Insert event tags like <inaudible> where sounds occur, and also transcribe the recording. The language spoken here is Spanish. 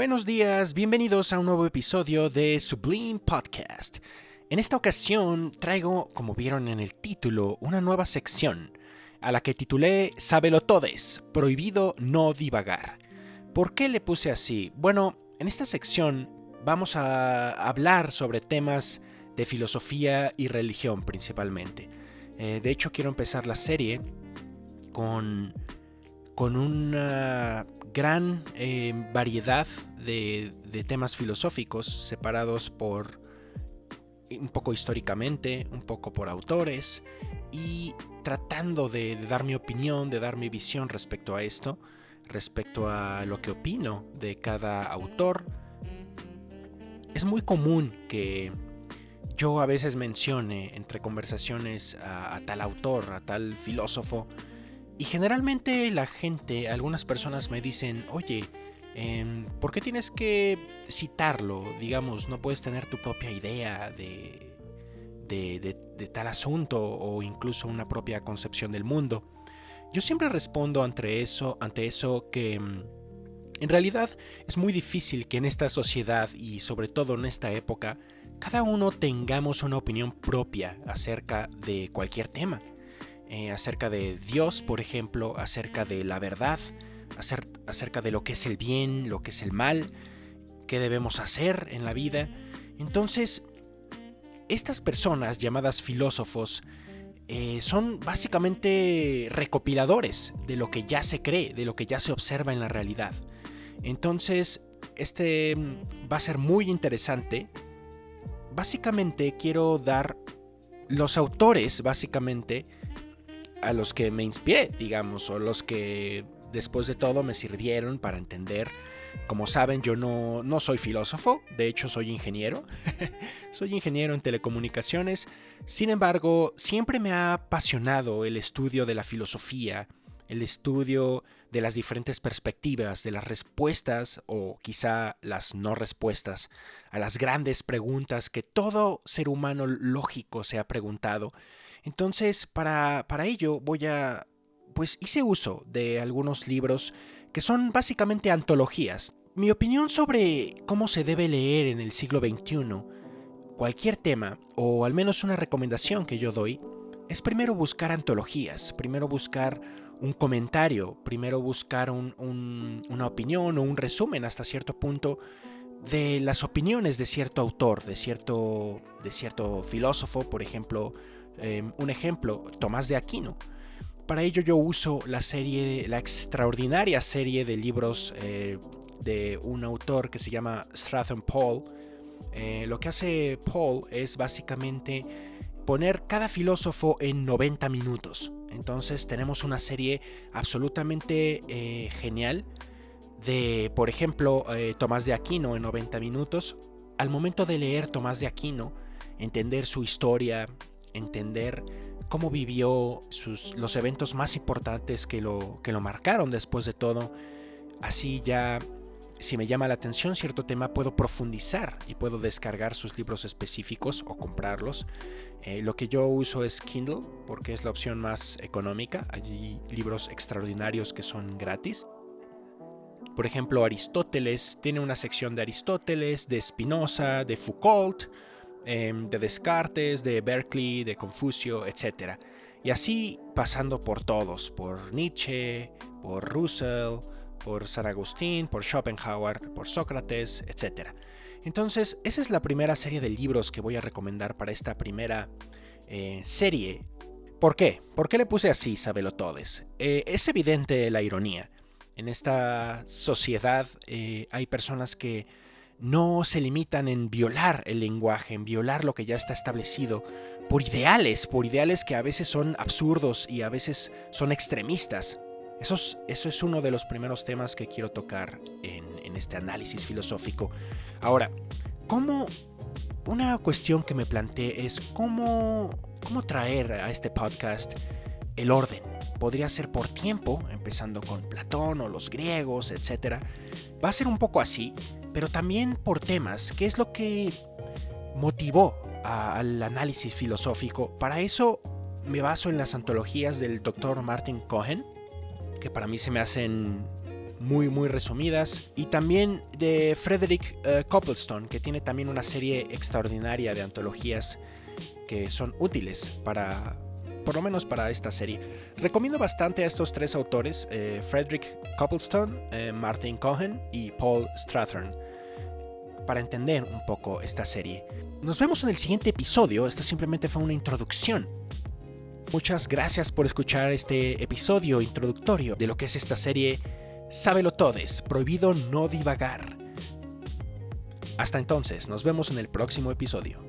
Buenos días, bienvenidos a un nuevo episodio de Sublime Podcast. En esta ocasión traigo, como vieron en el título, una nueva sección, a la que titulé Sábelo Todes, prohibido no divagar. ¿Por qué le puse así? Bueno, en esta sección vamos a hablar sobre temas de filosofía y religión principalmente. Eh, de hecho, quiero empezar la serie con, con una gran eh, variedad de, temas filosóficos separados por un poco históricamente, un poco por autores y tratando de, dar mi opinión, de dar mi visión respecto a esto, respecto a lo que opino de cada autor. Es muy común que yo a veces mencione entre conversaciones a tal autor, a tal filósofo, y generalmente la gente, algunas personas me dicen, oye, em, ¿por qué tienes que citarlo? Digamos, no puedes tener tu propia idea de, de, tal asunto o incluso una propia concepción del mundo. Yo siempre respondo ante eso, ante eso que em, en realidad es muy difícil que en esta sociedad y sobre todo en esta época cada uno tengamos una opinión propia acerca de cualquier tema. Eh, acerca de Dios, por ejemplo, acerca de la verdad, acerca de lo que es el bien, lo que es el mal, qué debemos hacer en la vida. Entonces, estas personas llamadas filósofos eh, son básicamente recopiladores de lo que ya se cree, de lo que ya se observa en la realidad. Entonces, este va a ser muy interesante. Básicamente quiero dar los autores, básicamente, a los que me inspiré, digamos, o los que después de todo me sirvieron para entender. Como saben, yo no, no soy filósofo, de hecho soy ingeniero. <laughs> soy ingeniero en telecomunicaciones. Sin embargo, siempre me ha apasionado el estudio de la filosofía, el estudio de las diferentes perspectivas, de las respuestas o quizá las no respuestas a las grandes preguntas que todo ser humano lógico se ha preguntado entonces, para, ello voy a... Pues hice uso de algunos libros que son básicamente antologías. Mi opinión sobre cómo se debe leer en el siglo XXI cualquier tema, o al menos una recomendación que yo doy, es primero buscar antologías, primero buscar un comentario, primero buscar una opinión o un resumen hasta cierto punto de las opiniones de cierto autor, de cierto, de cierto filósofo, por ejemplo, Em, un ejemplo, Tomás de Aquino. Para ello yo uso la serie, la extraordinaria serie de libros eh, de un autor que se llama Stratham Paul. Eh, lo que hace Paul es básicamente poner cada filósofo en 90 minutos. Entonces tenemos una serie absolutamente eh, genial de, por ejemplo, Tomás de Aquino en 90 minutos. Al momento de leer Tomás de Aquino, entender su historia, entender cómo vivió sus, los eventos más importantes que lo, que lo marcaron después de todo. Así ya, si me llama la atención cierto tema, puedo profundizar y puedo descargar sus libros específicos o comprarlos. Eh, lo que yo uso es Kindle porque es la opción más económica. Hay libros extraordinarios que son gratis. Por ejemplo, Aristóteles tiene una sección de Aristóteles, de Spinoza, de Foucault, Em, de Descartes, de Berkeley, de Confucio, etc. Y así pasando por todos, por Nietzsche, por Russell, por San Agustín, por Schopenhauer, por Sócrates, etc. Entonces, esa es la primera serie de libros que voy a recomendar para esta primera eh, serie. ¿Por qué? ¿Por qué le puse así, Sabelo Todes? Eh, es evidente la ironía. En esta sociedad eh, hay personas que no se limitan en violar el lenguaje, en violar lo que ya está establecido, por ideales, por ideales que a veces son absurdos y a veces son extremistas. Eso es, uno de los primeros temas que quiero tocar en, este análisis filosófico. Ahora, ¿cómo... Una cuestión que me planteé es cómo, cómo traer a este podcast el orden. Podría ser por tiempo, empezando con Platón o los griegos, etc. Va a ser un poco así, pero también por temas, que es lo que motivó al análisis filosófico. Para eso me baso en las antologías del doctor Martin Cohen, que para mí se me hacen muy muy resumidas y también de Frederick uh, Copplestone que tiene también una serie extraordinaria de antologías que son útiles para por lo menos para esta serie. Recomiendo bastante a estos tres autores, eh, Frederick Copplestone, eh, Martin Cohen y Paul Strathern, para entender un poco esta serie. Nos vemos en el siguiente episodio, esto simplemente fue una introducción. Muchas gracias por escuchar este episodio introductorio de lo que es esta serie Sábelo Todes, prohibido no divagar. Hasta entonces, nos vemos en el próximo episodio.